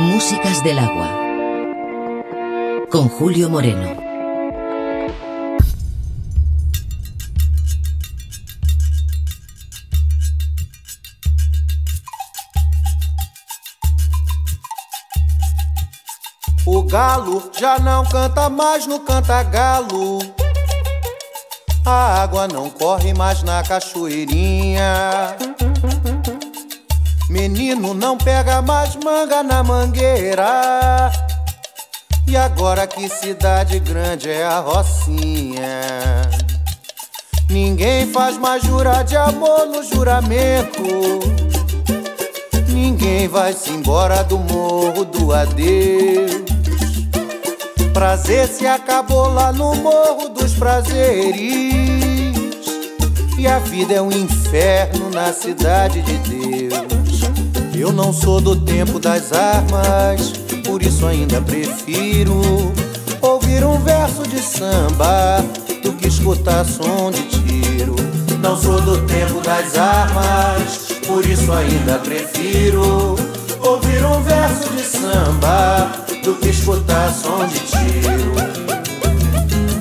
Músicas del agua. Con Julio Moreno. O galo já não canta mais no canta-galo. A água não corre mais na cachoeirinha. Menino não pega mais manga na mangueira. E agora que cidade grande é a Rocinha. Ninguém faz mais jurar de amor no juramento. Ninguém vai se embora do morro do adeus. Prazer se acabou lá no morro dos prazeres. E a vida é um inferno na cidade de Deus. Eu não sou do tempo das armas, por isso ainda prefiro ouvir um verso de samba do que escutar som de tiro. Não sou do tempo das armas, por isso ainda prefiro ouvir um verso de samba do que escutar som de tiro.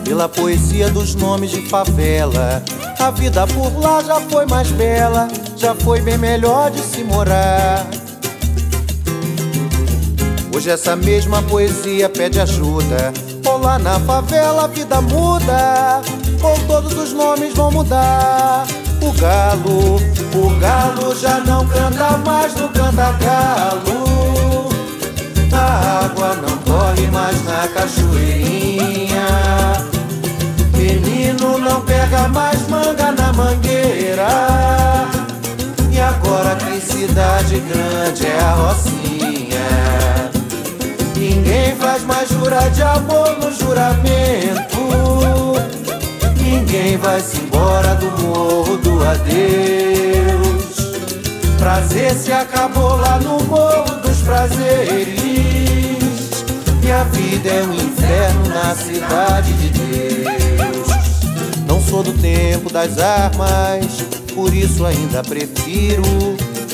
Pela poesia dos nomes de favela, a vida por lá já foi mais bela já foi bem melhor de se morar. Hoje essa mesma poesia pede ajuda. Ou lá na favela a vida muda, ou todos os nomes vão mudar. O galo, o galo já não canta mais no canta-galo. A água não corre mais na cachoeirinha. Não pega mais manga na mangueira agora que cidade grande é a Rocinha. Ninguém faz mais jurar de amor no juramento. Ninguém vai se embora do morro do adeus. Prazer se acabou lá no morro dos prazeres. E a vida é um inferno na cidade de Deus. Sou do tempo das armas por isso ainda prefiro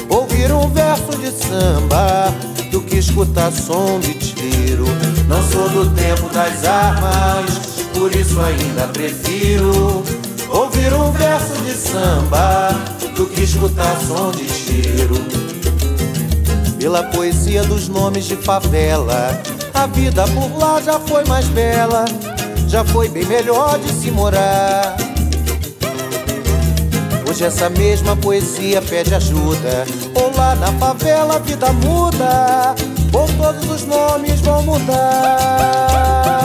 ouvir um verso de samba do que escutar som de tiro. Não sou do tempo das armas, por isso ainda prefiro ouvir um verso de samba do que escutar som de tiro. Pela poesia dos nomes de favela, a vida por lá já foi mais bela, já foi bem melhor de se morar. Hoje essa mesma poesia pede ajuda. Ou lá na favela a vida muda, ou todos os nomes vão mudar.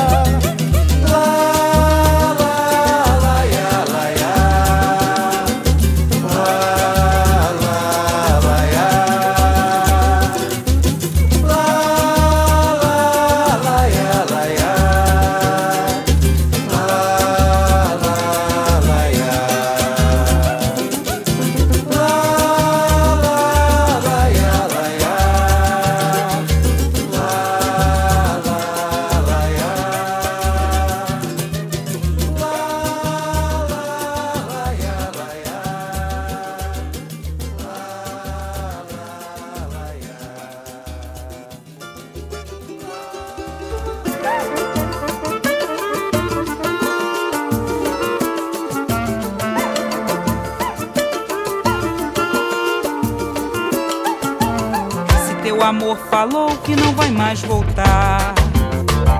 Falou que não vai mais voltar.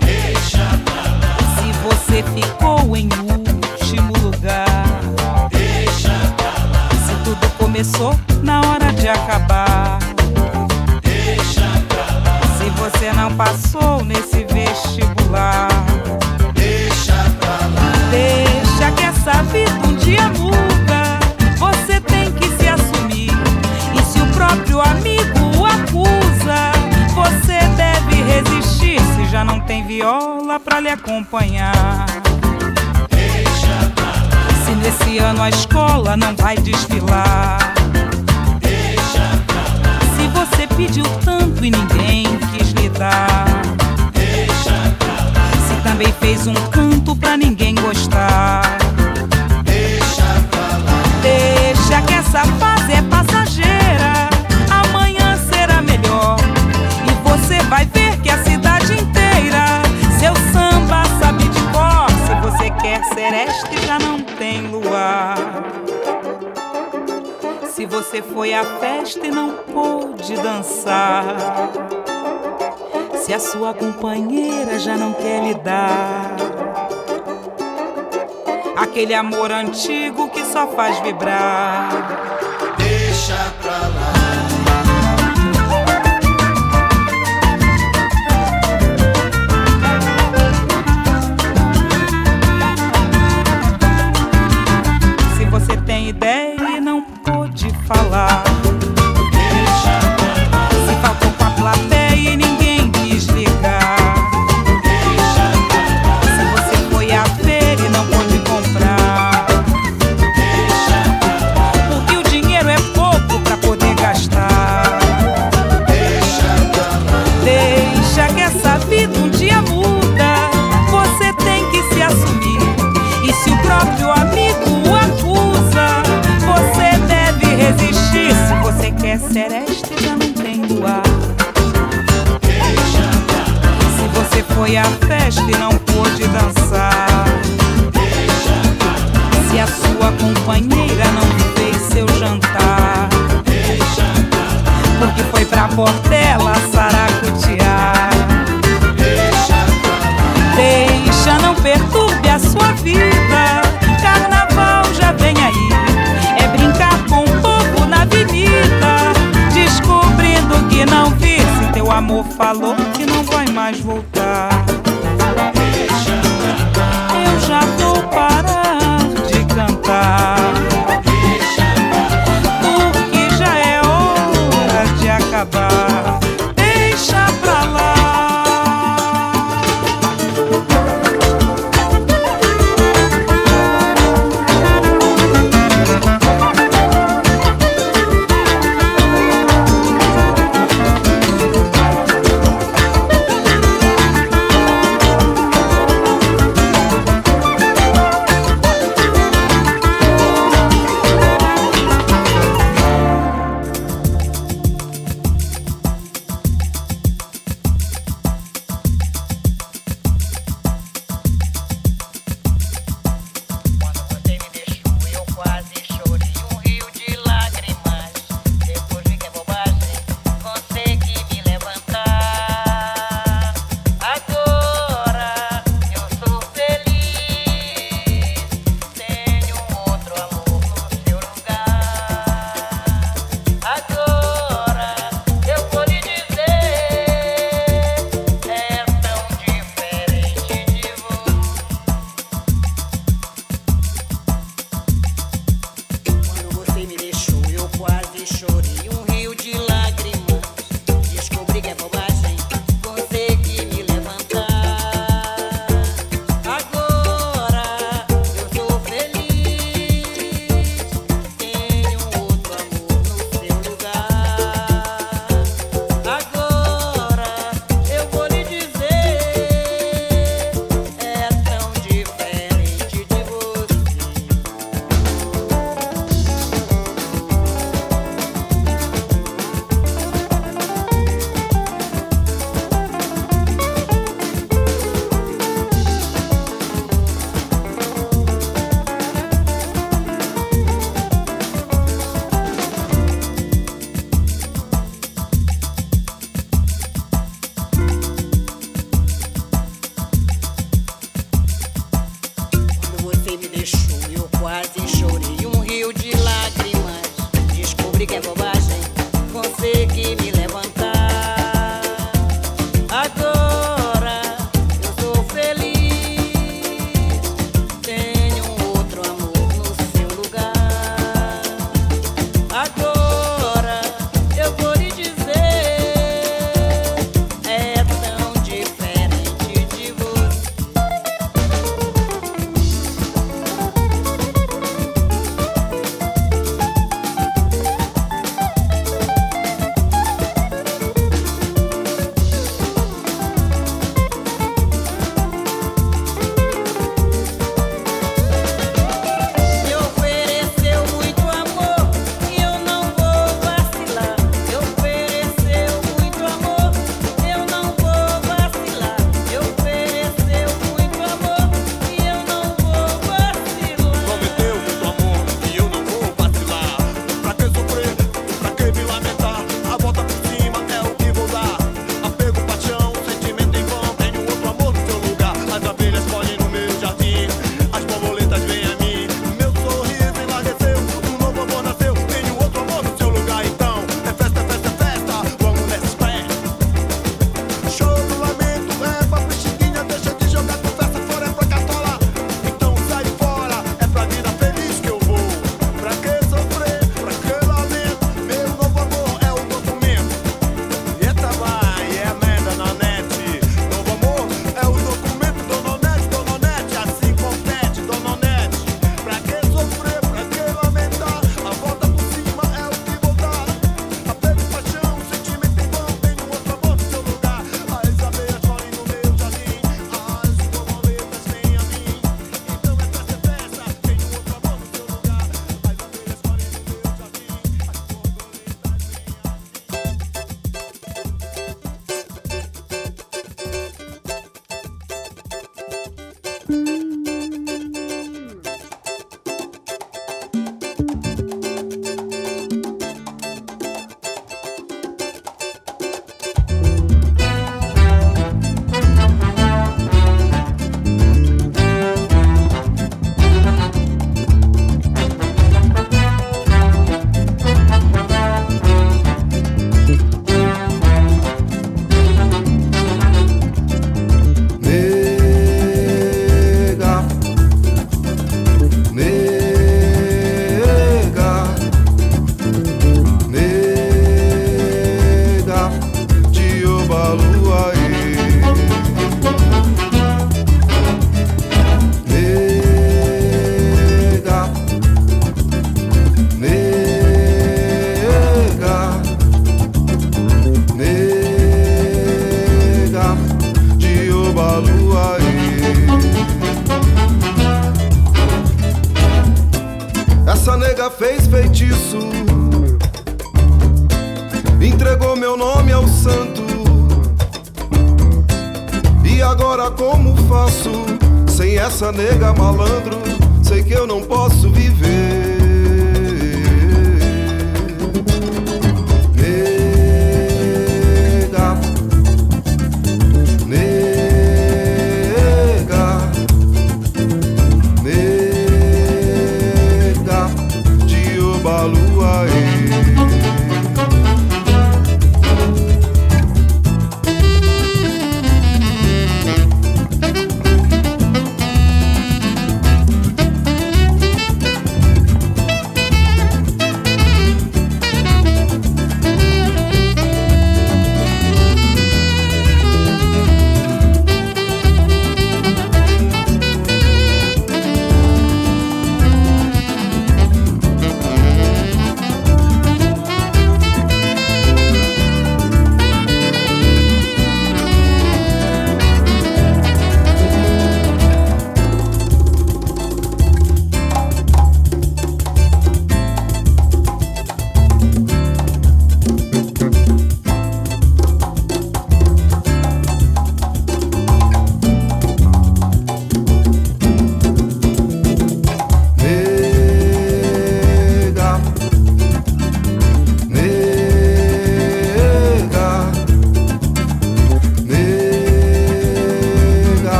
Deixa pra lá. Se você ficou em último lugar, deixa pra lá. Se tudo começou na hora de acabar, deixa pra lá. Se você não passou nesse vestibular, viola pra lhe acompanhar. Deixa pra lá. Se nesse ano a escola não vai desfilar. Deixa pra lá. Se você pediu tanto e ninguém quis lhe dar. Deixa pra lá. Se também fez um canto pra ninguém gostar. Deixa pra lá. Deixa que essa fase é passageira. Amanhã será melhor. E você vai santo. se você foi à festa e não pôde dançar, se a sua companheira já não quer lhe dar aquele amor antigo que só faz vibrar. Deixa pra lá.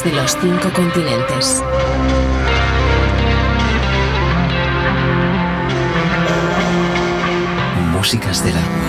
De los cinco continentes. Músicas del agua.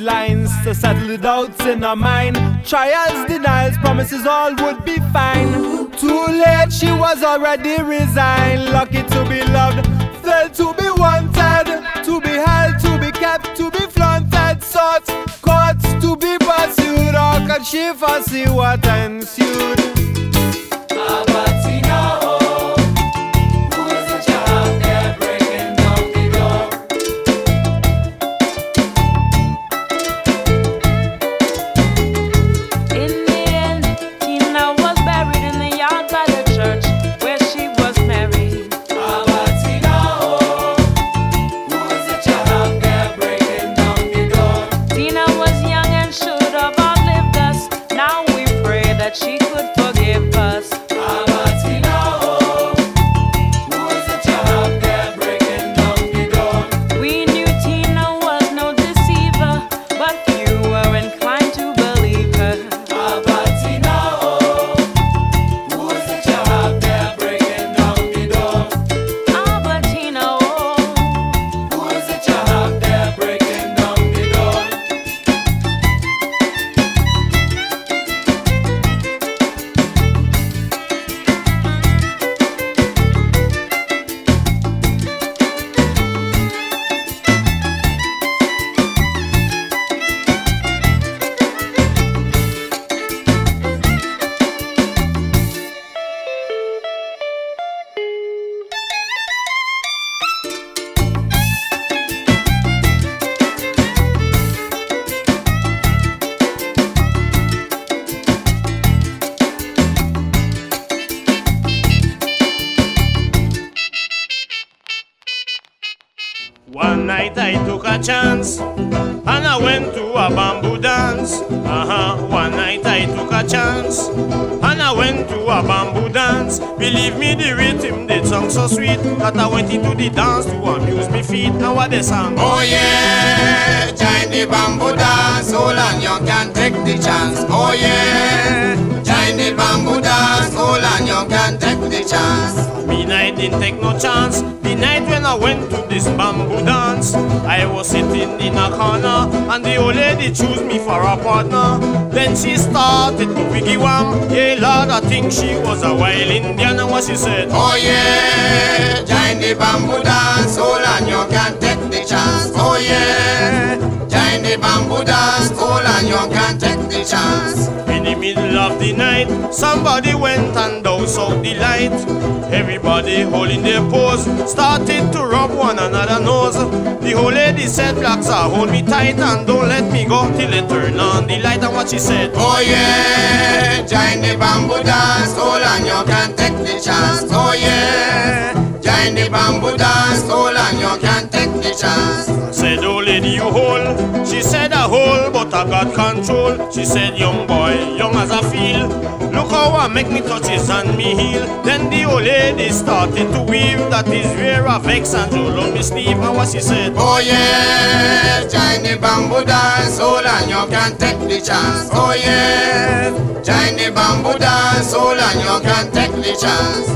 Lines to settle the doubts in her mind. Trials, denials, promises all would be fine. Too late, she was already resigned. Lucky to be loved, felt to be wanted, to be held, to be kept, to be flaunted. Sought, caught, to be pursued. Or could she foresee what ensued? Albertina, One night I took a chance and I went to a bamboo dance. Uh huh. One night I took a chance and I went to a bamboo dance. Believe me, the rhythm, the song so sweet that I went into the dance to amuse me feet. Now what they sang? Oh yeah, join the bamboo dance, hold on, you can take the chance. Oh yeah, the bamboo dance, hold on, you can take the chance. Me night didn't take no chance. The night when I went to this bamboo dance, I was sitting in a corner and the old lady chose me for a partner. Then she started to wiggy wham. Yeah, Lord, I think she was a wild Indian. And what she said? Oh yeah, join the bamboo dance, hold on, you can take the chance. Oh yeah, the bamboo dance, hold on, you can take the chance. In the middle of the night, somebody went and doused out the light. Everybody holding their pose, started to rub one another nose. The old lady said, Blacks are hold me tight and don't let me go till they turn on the light. And what she said? Oh yeah, join the bamboo dance, hold on, you can take the chance. Oh yeah, join the bamboo dance, hold on, you can chance. Said, old lady, you hold. She said, I hold, but I got control. She said, young boy, young as I feel. Look how I make me touches and me heel. Then the old lady started to weave. That is where I vex and roll on me sleeve. And what she said? Oh yeah, join the bamboo dance, hold on, you can take the chance. Oh yeah, join the bamboo dance, hold on, you can take the chance.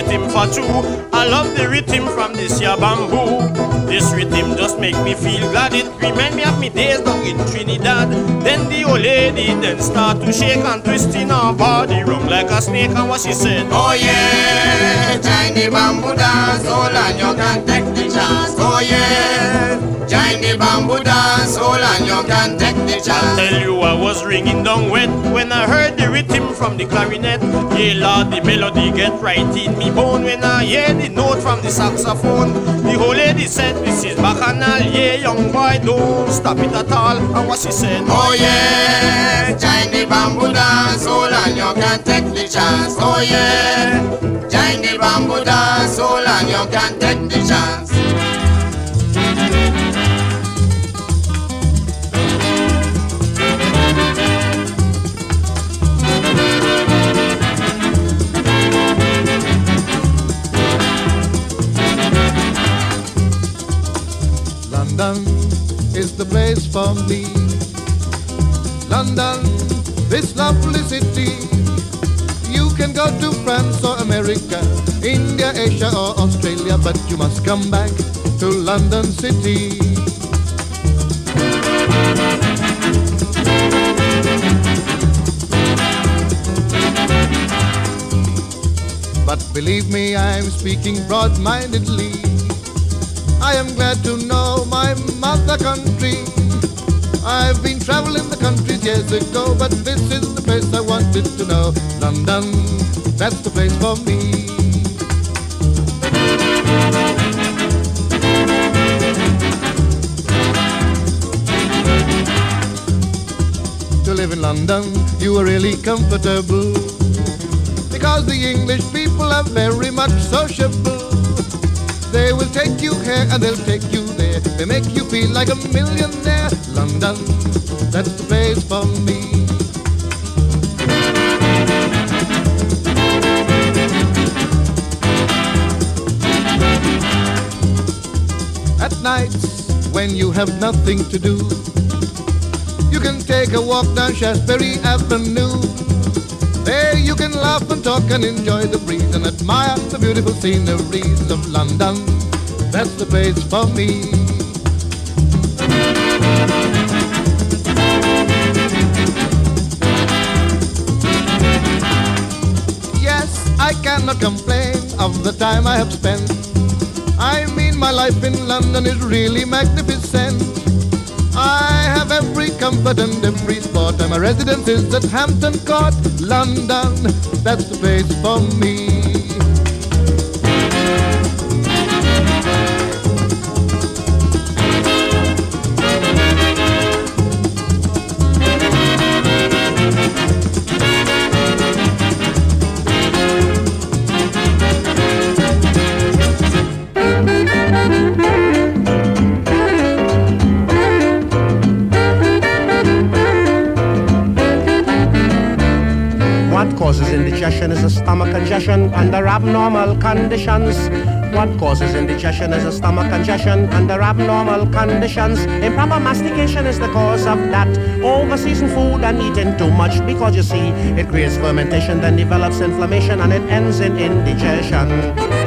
Rhythm for true. I love the rhythm from this here bamboo. This rhythm just make me feel glad. It remind me of me days down in Trinidad. Then the old lady then start to shake and twist in her body, run like a snake. And what she said? Oh yeah, join the bamboo dance, hold on, you can take the chance. Oh yeah, join the Johnny Bamboo dance hall and you can take the I chance. tell you I was ringing down wet when I heard the rhythm from the clarinet. Yeah, Lord, the melody get right in me bone when I hear the note from the saxophone. The whole lady said, this is bacchanal. Yeah, young boy, don't stop it at all. And what she said, Oh yeah, join the bamboo dance hall and you can take the chance. Oh yeah, join the bamboo dance hall and you can take the chance. London is the place for me. London, this lovely city. Can go to France or America, India, Asia or Australia, but you must come back to London City. But believe me, I'm speaking broad-mindedly. I am glad to know my mother country. I've been traveling the countries years ago, but this is the place I wanted to know. London, that's the place for me. To live in London, you are really comfortable. Because the English people are very much sociable. They will take you here and they'll take you. They make you feel like a millionaire. London, that's the place for me. At nights, when you have nothing to do, you can take a walk down Shaftesbury Avenue. There you can laugh and talk and enjoy the breeze and admire the beautiful sceneries of London. That's the place for me. Of the time I have spent. I mean, my life in London is really magnificent. I have every comfort and every sport, and my residence is at Hampton Court, London. That's the place for me. What causes indigestion is a stomach congestion under abnormal conditions. What causes indigestion is a stomach congestion under abnormal conditions. Improper mastication is the cause of that. Overseasoned food and eating too much because you see it creates fermentation, then develops inflammation, and it ends in indigestion.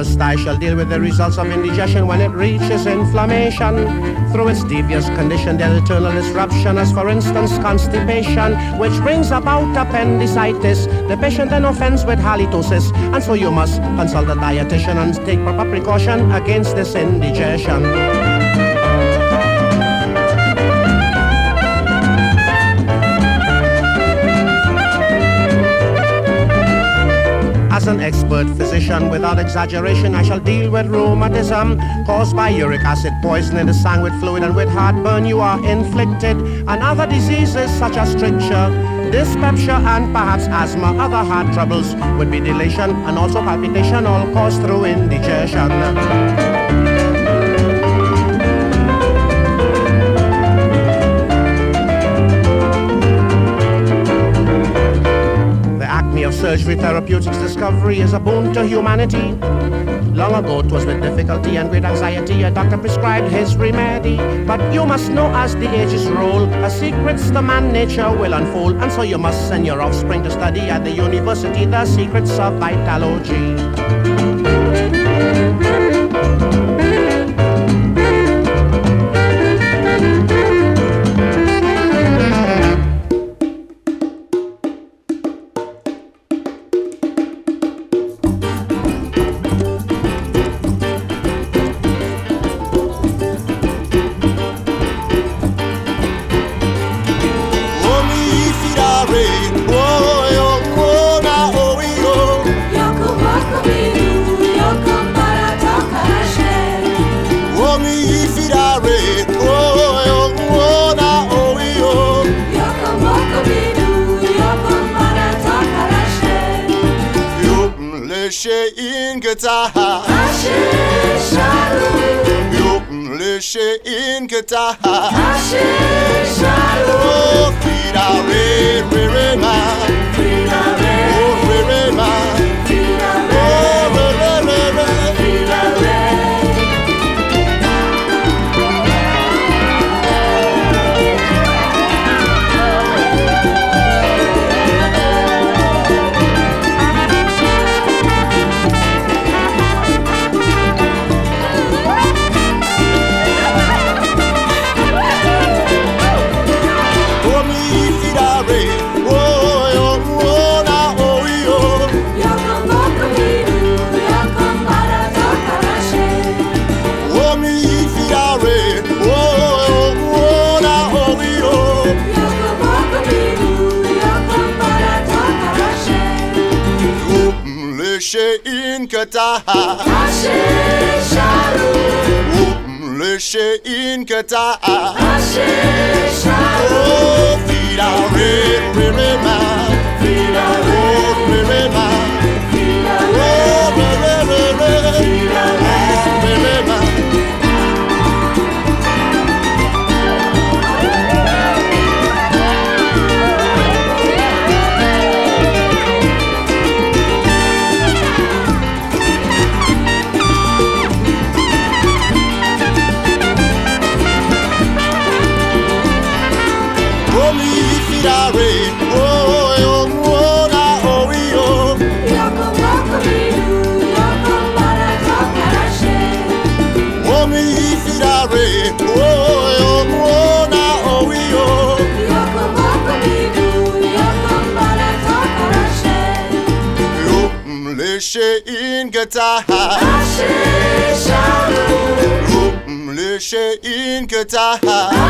First, I shall deal with the results of indigestion when it reaches inflammation. Through its devious condition, there's eternal disruption, as for instance, constipation, which brings about appendicitis. The patient then offends with halitosis, and so you must consult a dietitian and take proper precaution against this indigestion. An expert physician, without exaggeration, I shall deal with rheumatism caused by uric acid poisoning the sang fluid and with heartburn you are inflicted, and other diseases such as stricture, dyspepsia, and perhaps asthma. Other heart troubles would be dilation and also palpitation, all caused through indigestion. Surgery therapeutics discovery is a boon to humanity. Long ago, 'twas with difficulty and great anxiety a doctor prescribed his remedy. But you must know as the ages roll, a secrets the man nature will unfold, and so you must send your offspring to study at the university the secrets of vitalogy. good time.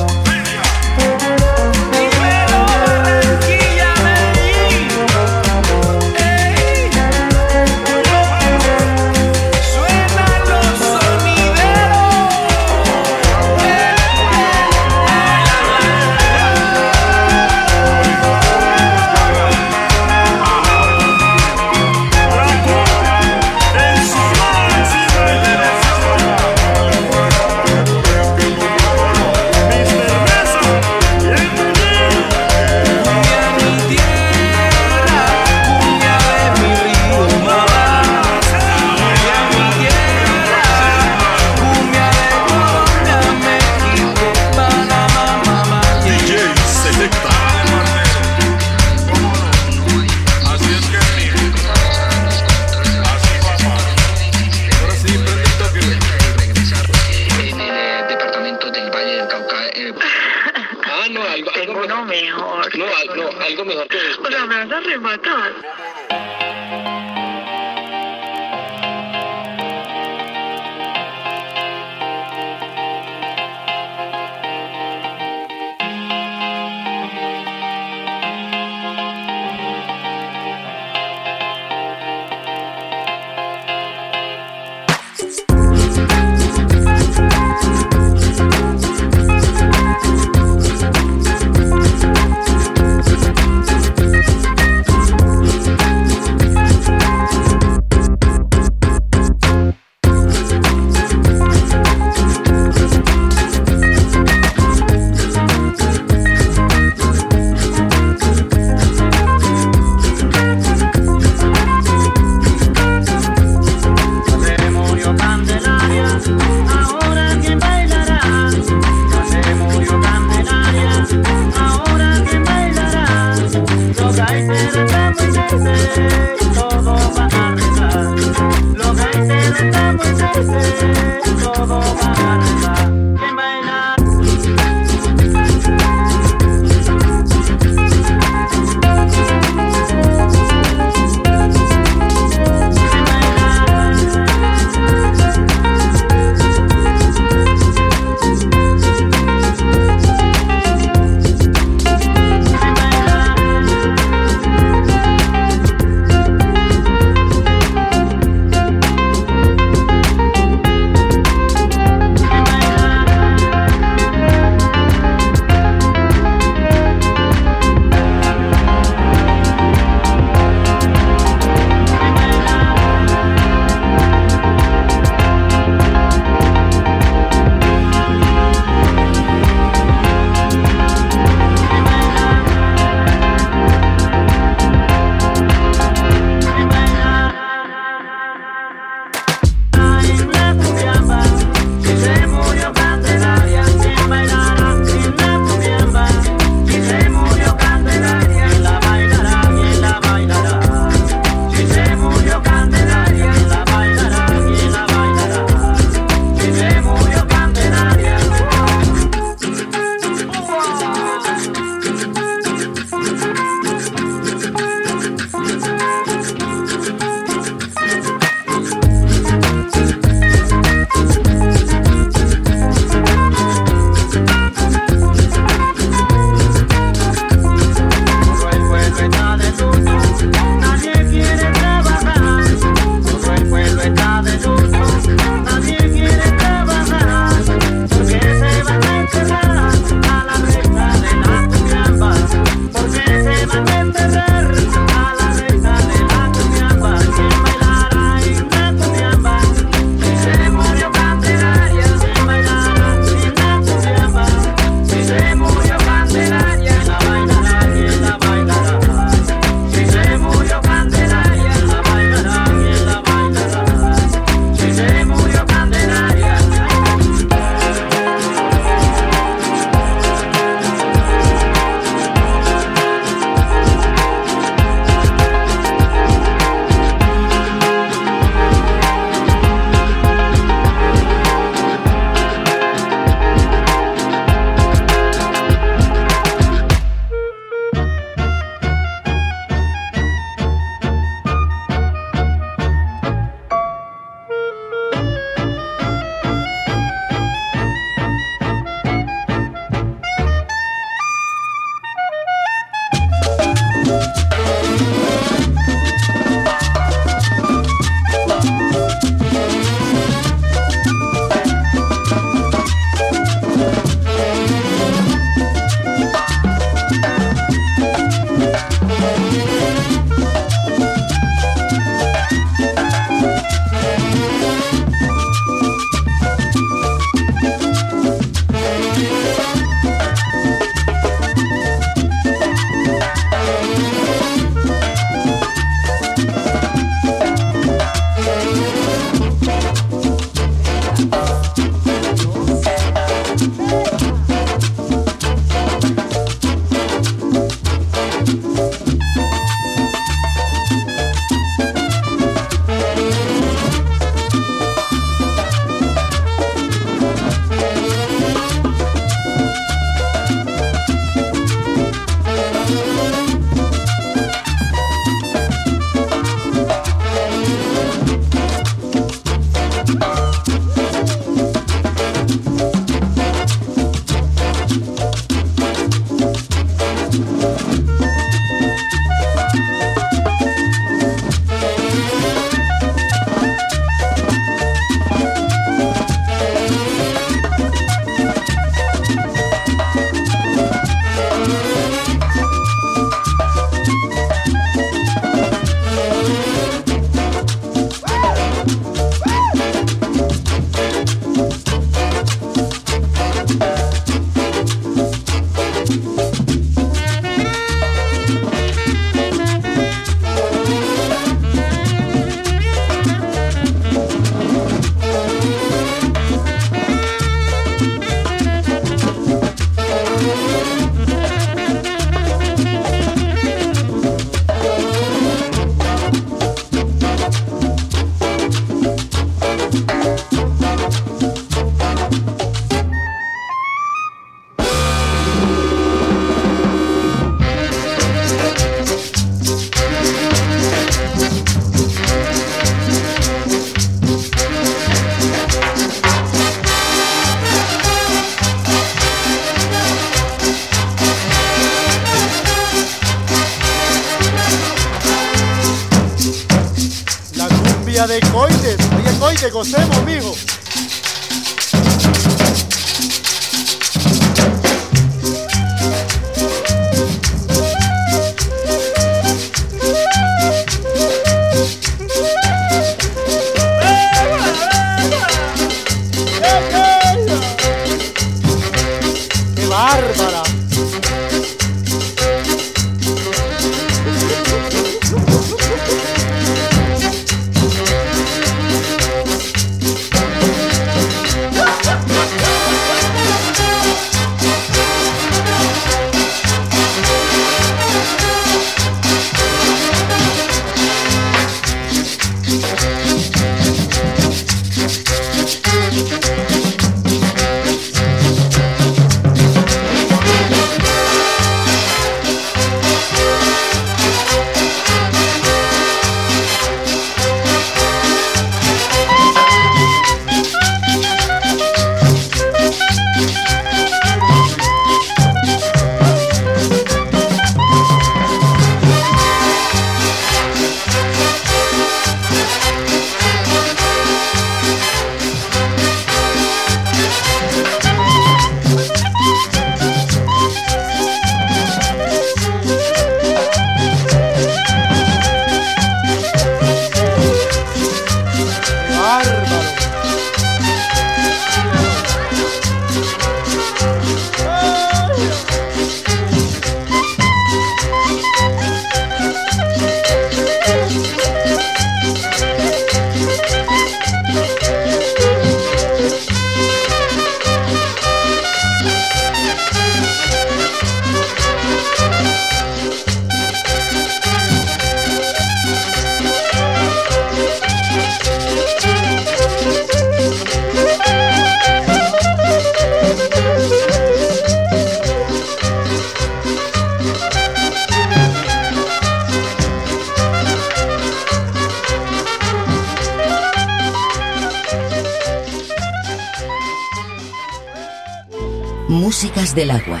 Músicas del agua.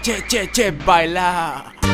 Che, che, che, baila.